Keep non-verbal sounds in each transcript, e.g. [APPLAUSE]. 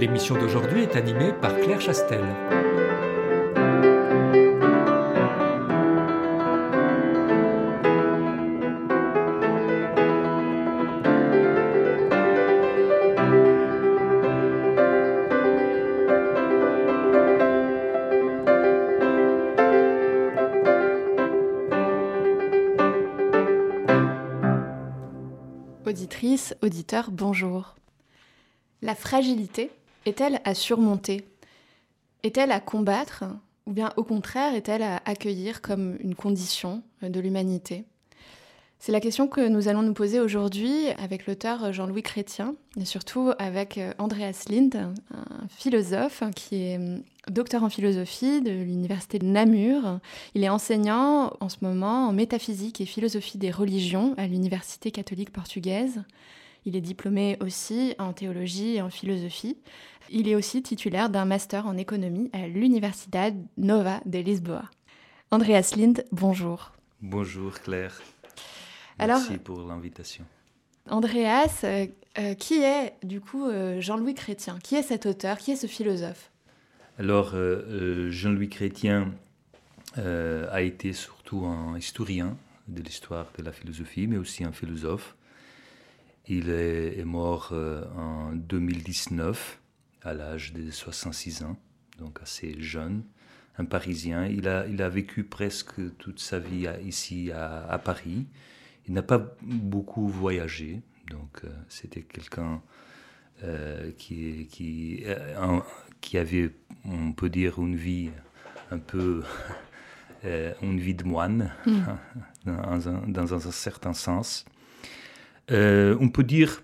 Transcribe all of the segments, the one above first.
L'émission d'aujourd'hui est animée par Claire Chastel. Auditrice, auditeur, bonjour. La fragilité est-elle à surmonter? Est-elle à combattre Ou bien au contraire est-elle à accueillir comme une condition de l'humanité? C'est la question que nous allons nous poser aujourd'hui avec l'auteur Jean-Louis Chrétien et surtout avec Andreas Lind, un philosophe qui est docteur en philosophie de l'université de Namur. Il est enseignant en ce moment en métaphysique et philosophie des religions à l'université catholique portugaise. Il est diplômé aussi en théologie et en philosophie. Il est aussi titulaire d'un master en économie à l'Universidad Nova de Lisboa. Andreas Lind, bonjour. Bonjour Claire. Merci pour l'invitation. Andreas, euh, euh, qui est du coup euh, Jean-Louis Chrétien? Qui est cet auteur? Qui est ce philosophe? Alors, Jean-Louis Chrétien a été surtout un historien de l'histoire de la philosophie, mais aussi un philosophe. Il est, mort en 2019 à l'âge de 66 ans, donc assez jeune, un Parisien. Il a, il a vécu presque toute sa vie ici à, Paris. Il n'a pas beaucoup voyagé, donc euh, c'était quelqu'un euh, qui, qui, euh, qui avait, on peut dire, une vie un peu, [LAUGHS] une vie de moine, mm. [LAUGHS] dans, un, dans, un, certain sens. On peut dire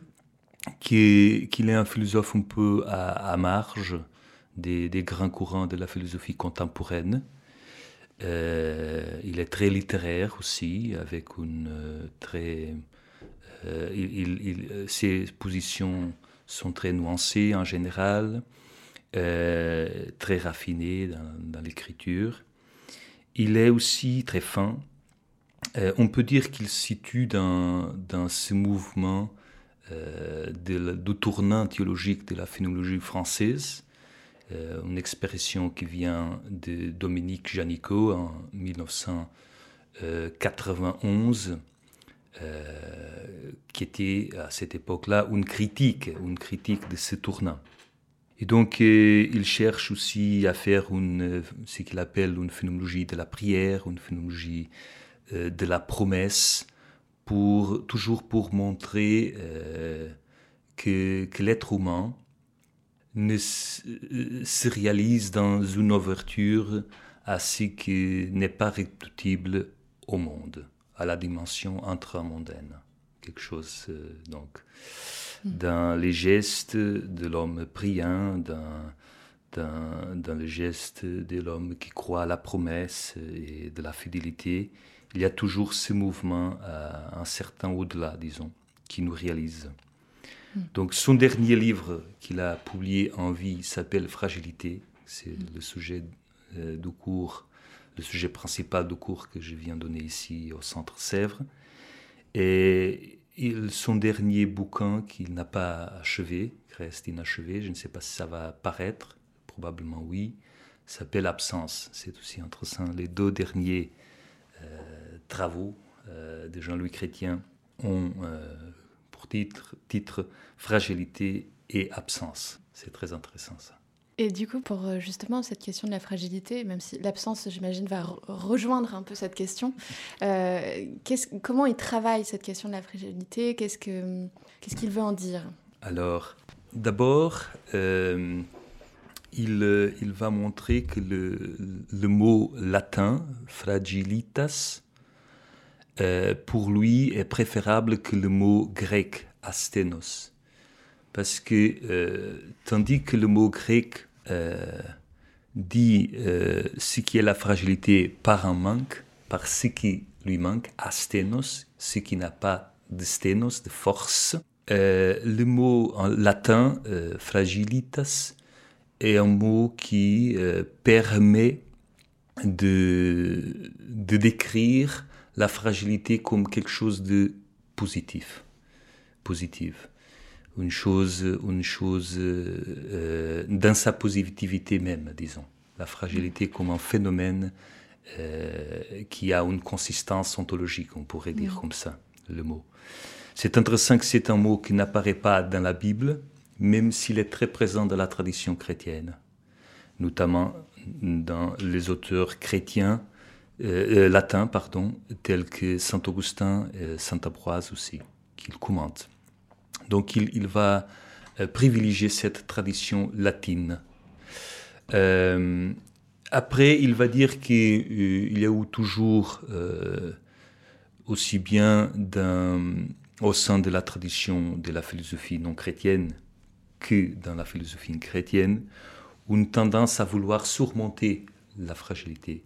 qu'il est un philosophe un peu à, marge des, grands courants de la philosophie contemporaine. Euh, il est très littéraire aussi, avec une euh, très. Euh, ses positions sont très nuancées en général, très raffinées dans, l'écriture. Il est aussi très fin. On peut dire qu'il se situe dans, ce mouvement euh, du tournant théologique de la phénoménologie française, euh, une expression qui vient de Dominique Janicot en 1991, euh, qui était à cette époque-là une critique, une critique de ce tournant. Et donc, il cherche aussi à faire une, ce qu'il appelle une phénoménologie de la prière, une phénoménologie de la promesse, pour, toujours pour montrer euh, que, que l'être humain ne se réalise dans une ouverture à ce qui n'est pas réductible au monde, à la dimension intramondaine. Quelque chose, euh, donc, hmm. dans les gestes de l'homme priant, dans, dans, dans les gestes de l'homme qui croit à la promesse et de la fidélité, il y a toujours ce mouvement un certain au-delà, disons, qui nous réalise. Hmm. Donc son dernier livre qu'il a publié en vie s'appelle Fragilité. C'est hmm. le sujet euh, du cours, le sujet principal du cours que je viens donner ici au Centre Sèvres. Et son dernier bouquin qu'il n'a pas achevé, reste inachevé, je ne sais pas si ça va paraître, probablement oui, s'appelle Absence. C'est aussi intéressant. Les deux derniers euh, travaux euh, de Jean-Louis Chrétien ont euh, pour titre, titre Fragilité et absence. C'est très intéressant ça. Et du coup, pour justement cette question de la fragilité, même si l'absence, j'imagine, va rejoindre un peu cette question, comment il travaille cette question de la fragilité? Qu'est-ce qu'il veut en dire? Alors, d'abord, il, il, va montrer que le, le mot latin, fragilitas, euh, pour lui est préférable que le mot grec asténos. Parce que tandis que le mot grec dit ce qui est la fragilité par un manque, par ce qui lui manque, asténos, ce qui n'a pas de sténos, de force. le mot en latin, fragilitas, est un mot qui permet de, de décrire la fragilité comme quelque chose de positif, positive, une chose, une chose euh, dans sa positivité même, disons. La fragilité comme un phénomène euh, qui a une consistance ontologique, on pourrait dire mm. comme ça, le mot. C'est intéressant que c'est un mot qui n'apparaît pas dans la Bible, même s'il est très présent dans la tradition chrétienne, notamment dans les auteurs chrétiens, euh, euh, latins, pardon, tels que Saint Augustin et Saint Ambroise aussi, qu'il commente. Donc il, va euh, privilégier cette tradition latine. après, il va dire qu'il y a eu toujours, aussi bien au sein de la tradition de la philosophie non chrétienne que dans la philosophie chrétienne, une tendance à vouloir surmonter la fragilité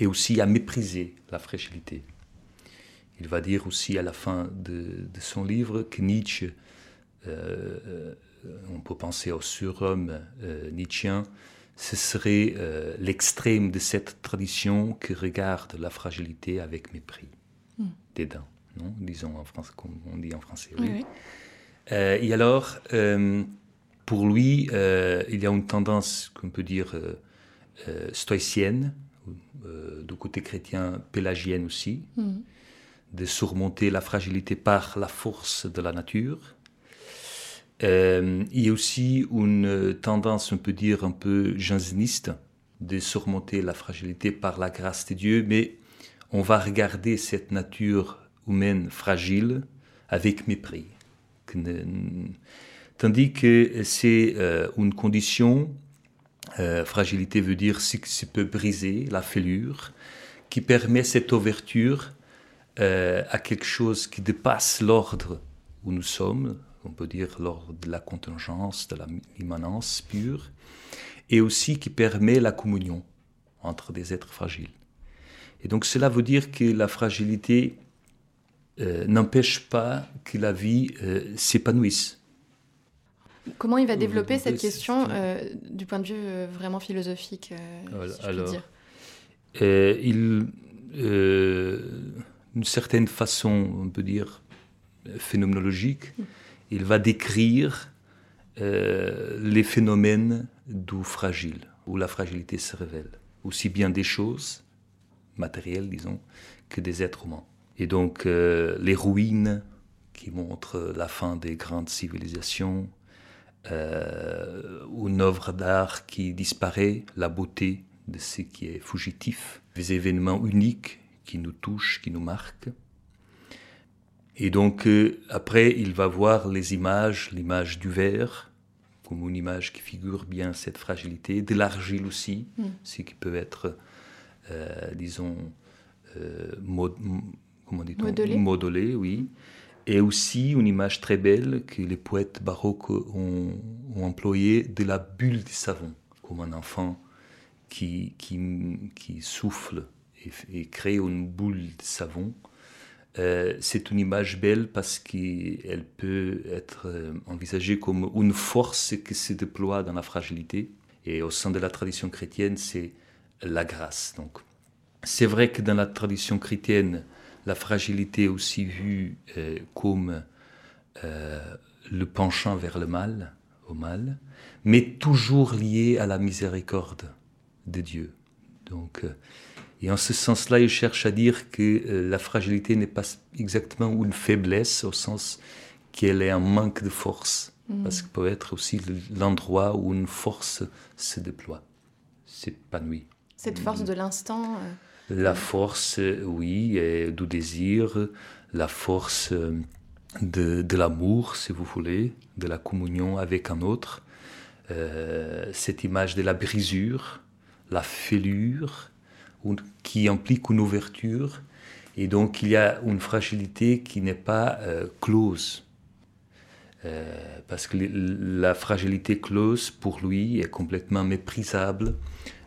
et aussi à mépriser la fragilité. Il va dire aussi à la fin de, son livre que Nietzsche, euh, on peut penser au surhomme euh, nietzschien, ce serait euh, l'extrême de cette tradition qui regarde la fragilité avec mépris, hmm. dédain, non disons en français, comme on dit en français. Oui. et alors, pour lui, euh, il y a une tendance qu'on peut dire euh, euh, du côté chrétien pélagienne aussi, mm. de surmonter la fragilité par la force de la nature. il y a aussi une tendance, on peut dire, un peu janséniste, de surmonter la fragilité par la grâce de Dieu, mais on va regarder cette nature humaine fragile avec mépris. Tandis que c'est euh, une condition, euh, fragilité veut dire ce qui peut briser, la fêlure, qui permet cette ouverture euh, à quelque chose qui dépasse l'ordre où nous sommes, on peut dire l'ordre de la contingence, de l'immanence pure, et aussi qui permet la communion entre des êtres fragiles. Et donc cela veut dire que la fragilité n'empêche pas que la vie s'épanouisse. Comment il va développer cette question euh, du point de vue euh, vraiment philosophique euh, si Alors, dire il, d'une certaine façon, on peut dire phénoménologique, mm. il va décrire les phénomènes du fragile, où la fragilité se révèle, aussi bien des choses matérielles, disons, que des êtres humains. Et donc les ruines qui montrent la fin des grandes civilisations, euh, une œuvre d'art qui disparaît, la beauté de ce qui est fugitif, des événements uniques qui nous touchent, qui nous marquent. Et donc euh, après, il va voir les images, l'image du verre, comme une image qui figure bien cette fragilité, de l'argile aussi, mm. ce qui peut être, euh, disons, modélé. modélé, oui et aussi une image très belle que les poètes baroques ont, employée de la bulle du savon, comme un enfant qui, qui, qui souffle et, crée une boule de savon. Euh, c'est une image belle parce qu'elle peut être euh, envisagée comme une force qui se déploie dans la fragilité. Et au sein de la tradition chrétienne, c'est la grâce. Donc, c'est vrai que dans la tradition chrétienne, la fragilité aussi vue euh, comme euh, le penchant vers le mal, au mal, mais toujours lié à la miséricorde de Dieu. Donc, euh, et en ce sens-là, il cherche à dire que la fragilité n'est pas exactement une faiblesse, au sens qu'elle est un manque de force, mm. parce que peut être aussi l'endroit où une force se déploie, s'épanouit. Cette force de l'instant la force, oui, du désir, la force de, de l'amour, si vous voulez, de la communion avec un autre, euh, cette image de la brisure, la fêlure, qui implique une ouverture, et donc il y a une fragilité qui n'est pas euh, close, parce que la fragilité close, pour lui, est complètement méprisable,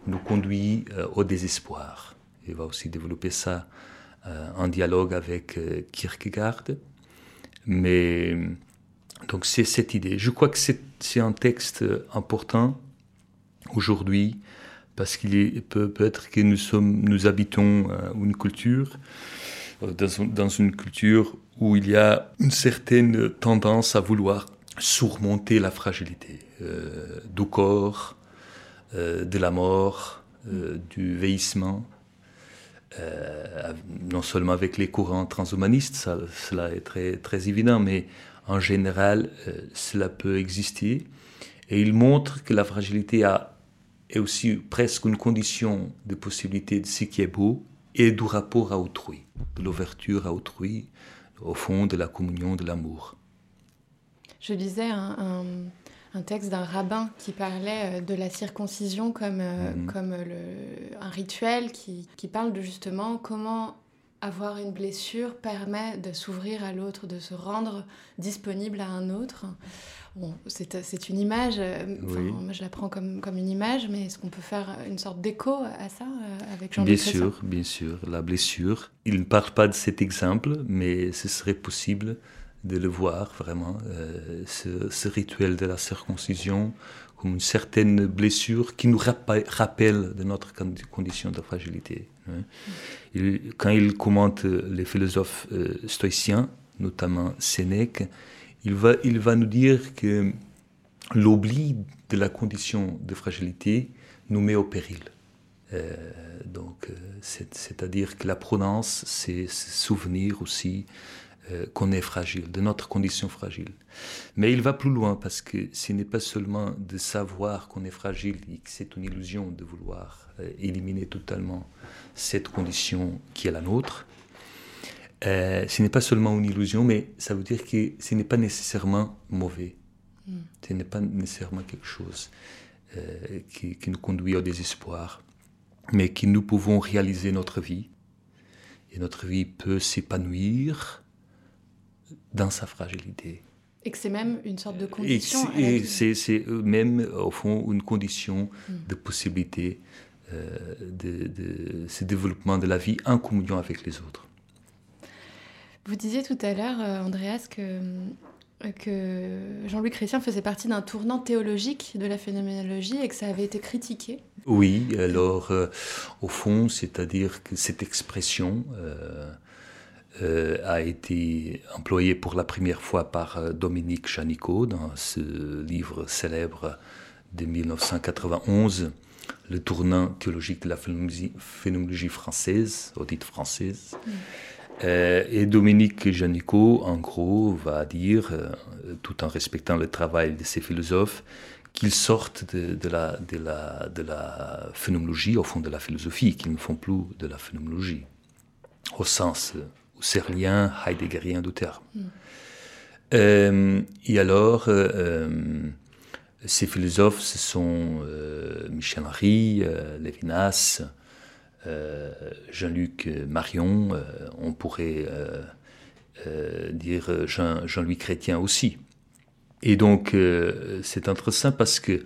nous conduit au désespoir. Il va aussi développer ça en dialogue avec Kierkegaard. Mais donc c'est cette idée. Je crois que c'est un texte important aujourd'hui parce qu'il peut, être que nous sommes, nous habitons euh, une culture euh, dans, une culture où il y a une certaine tendance à vouloir surmonter la fragilité euh, du corps, de la mort, du vieillissement. Non seulement avec les courants transhumanistes, cela est très, évident, mais en général, cela peut exister. Et il montre que la fragilité a est aussi presque une condition de possibilité de ce qui est beau et du rapport à autrui, de l'ouverture à autrui, au fond de la communion, de l'amour. Je lisais un, texte d'un rabbin qui parlait euh, de la circoncision comme, euh, mhm. comme le, un rituel qui, qui parle de justement comment avoir une blessure permet de s'ouvrir à l'autre, de se rendre disponible à un autre. Bon, c'est une image, euh, moi je la prends comme, comme une image, mais est-ce qu'on peut faire une sorte d'écho à ça euh, avec Jean-Luc Bien sûr, bien sûr, la blessure. Il ne parle pas de cet exemple, mais ce serait possible de le voir vraiment, euh, ce, rituel de la circoncision comme une certaine blessure qui nous rappelle de notre condition de fragilité. Hein. quand il commente les philosophes euh, stoïciens, notamment Sénèque, il va, il va nous dire que l'oubli de la condition de fragilité nous met au péril. Euh, donc, euh, c'est-à-dire que la prudence, c'est se souvenir aussi euh, qu'on est fragile, de notre condition fragile. Mais il va plus loin parce que ce n'est pas seulement de savoir qu'on est fragile et que c'est une illusion de vouloir euh, éliminer totalement cette condition qui est la nôtre. Euh, ce n'est pas seulement une illusion, mais ça veut dire que ce n'est pas nécessairement mauvais. Hmm. Ce n'est pas nécessairement quelque chose qui, qui nous conduit au désespoir, mais que nous pouvons réaliser notre vie. Et notre vie peut s'épanouir dans sa fragilité. Et que c'est même une sorte de condition. Et c'est même, au fond, une condition hmm. de possibilité euh, de, de, ce développement de la vie en communion avec les autres. Vous disiez tout à l'heure, euh, Andreas, que, que Jean-Louis Chrétien faisait partie d'un tournant théologique de la phénoménologie et que ça avait été critiqué. Oui, alors, euh, au fond, c'est-à-dire que cette expression euh, a été employé pour la première fois par euh, Dominique Chanico dans ce livre célèbre de 1991, Le tournant théologique de la phénoménologie, française, audite française. Mm. Euh, et Dominique Janico, en gros, va dire, tout en respectant le travail de ces philosophes, qu'ils sortent de, de, la, de, la, de la phénoménologie, au fond de la philosophie, qu'ils ne font plus de la phénoménologie, au sens husserlien, heideggerien du terme. Mm. Euh, et alors, euh, euh, ces philosophes, ce sont Michel Henry, Lévinas, Jean-Luc Marion, on pourrait dire Jean-Louis Chrétien aussi. Et donc, c'est intéressant parce que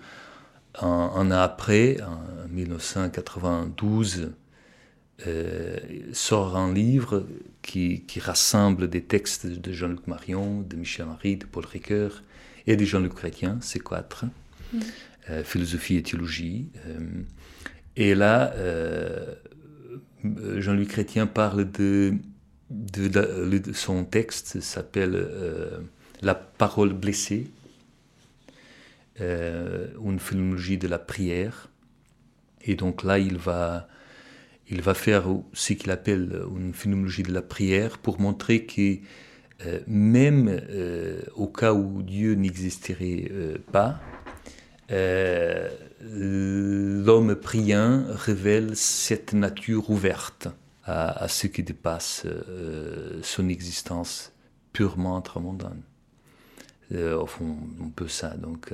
un, an après, en 1992, euh, sort un livre qui, rassemble des textes de Jean-Luc Marion, de Michel Henry, de Paul Ricoeur et de Jean-Luc Chrétien, c'est quatre, mm. euh, philosophie et théologie. Euh, et là, Jean-Luc Chrétien parle de, de, son texte, s'appelle La parole blessée, une philologie de la prière. Et donc là, il va il va faire ce qu'il appelle une phénoménologie de la prière pour montrer que euh, même euh, au cas où Dieu n'existerait euh, pas, l'homme priant révèle cette nature ouverte à, ce qui dépasse son existence purement intramondaine. au fond, un peu ça. Donc,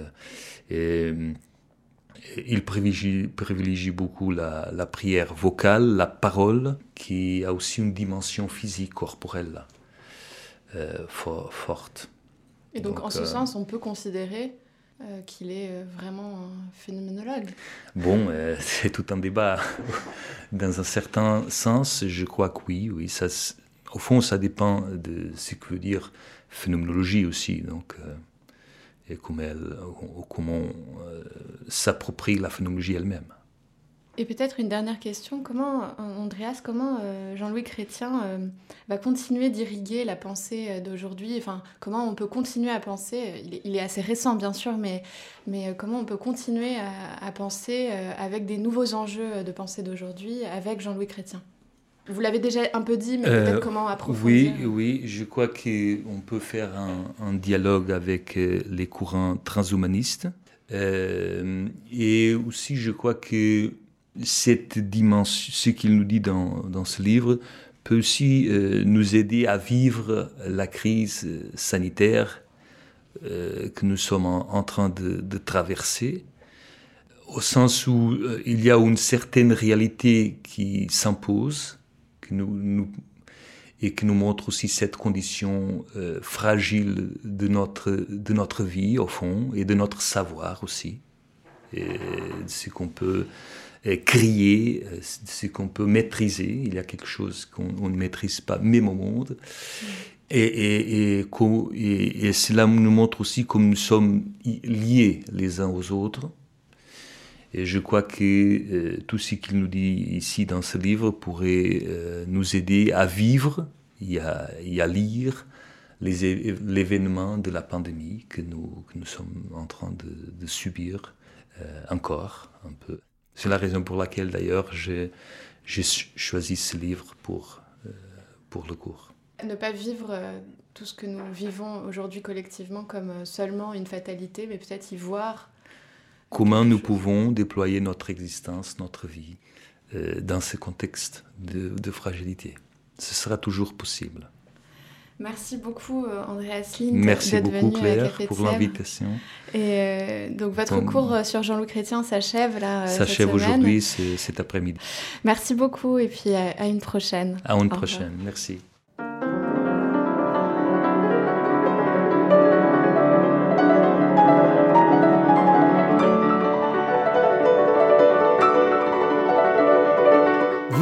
il privilégie, beaucoup la, prière vocale, la parole, qui a aussi une dimension physique, corporelle, euh, forte. Et donc, en ce sens, on peut considérer qu'il est vraiment un phénoménologue. Bon, [LAUGHS] c'est tout un débat. [LAUGHS] Dans un certain sens, je crois que oui, oui. Ça, au fond, ça dépend de ce que veut dire phénoménologie aussi. Donc, et comment, elle, comment s'approprie la phénoménologie elle-même. Et peut-être une dernière question, comment, Andreas, comment euh, Jean-Louis Chrétien euh, va continuer d'irriguer la pensée euh, d'aujourd'hui? Enfin, comment on peut continuer à penser il est, assez récent, bien sûr, mais, mais comment on peut continuer à, penser avec des nouveaux enjeux de pensée d'aujourd'hui avec Jean-Louis Chrétien? Vous l'avez déjà un peu dit, mais peut-être comment approfondir Oui, oui, je crois qu'on peut faire un, un, dialogue avec les courants transhumanistes. et aussi, je crois que cette dimension, ce qu'il nous dit dans, dans, ce livre, peut aussi euh, nous aider à vivre la crise sanitaire euh, que nous sommes en, train de, de, traverser, au sens où euh, il y a une certaine réalité qui s'impose, que nous, nous, et qui nous montre aussi cette condition fragile de notre, de notre vie, au fond, et de notre savoir aussi, et de ce qu'on peut crier, euh, ce qu'on peut maîtriser. Il y a quelque chose qu'on ne maîtrise pas, même au monde. Et, et, et, et, cela nous montre aussi comme nous sommes liés les uns aux autres. Et je crois que euh, tout ce qu'il nous dit ici dans ce livre pourrait euh, nous aider à vivre et à, à lire l'événement de la pandémie que nous, sommes en train de, subir encore un peu. C'est la raison pour laquelle d'ailleurs j'ai choisi ce livre pour, euh, pour le cours. Ne pas vivre euh, tout ce que nous vivons aujourd'hui collectivement comme euh, seulement une fatalité, mais peut-être y voir. Comment nous pouvons déployer notre existence, notre vie dans ce contexte de, de fragilité. Ce sera toujours possible. Merci beaucoup euh, Andreas Lind Merci beaucoup Claire pour l'invitation. Et euh, donc votre cours euh, sur Jean-Loup Chrétien s'achève là. s'achève aujourd'hui, cet après-midi. Merci beaucoup et puis à, une prochaine. À une prochaine, merci.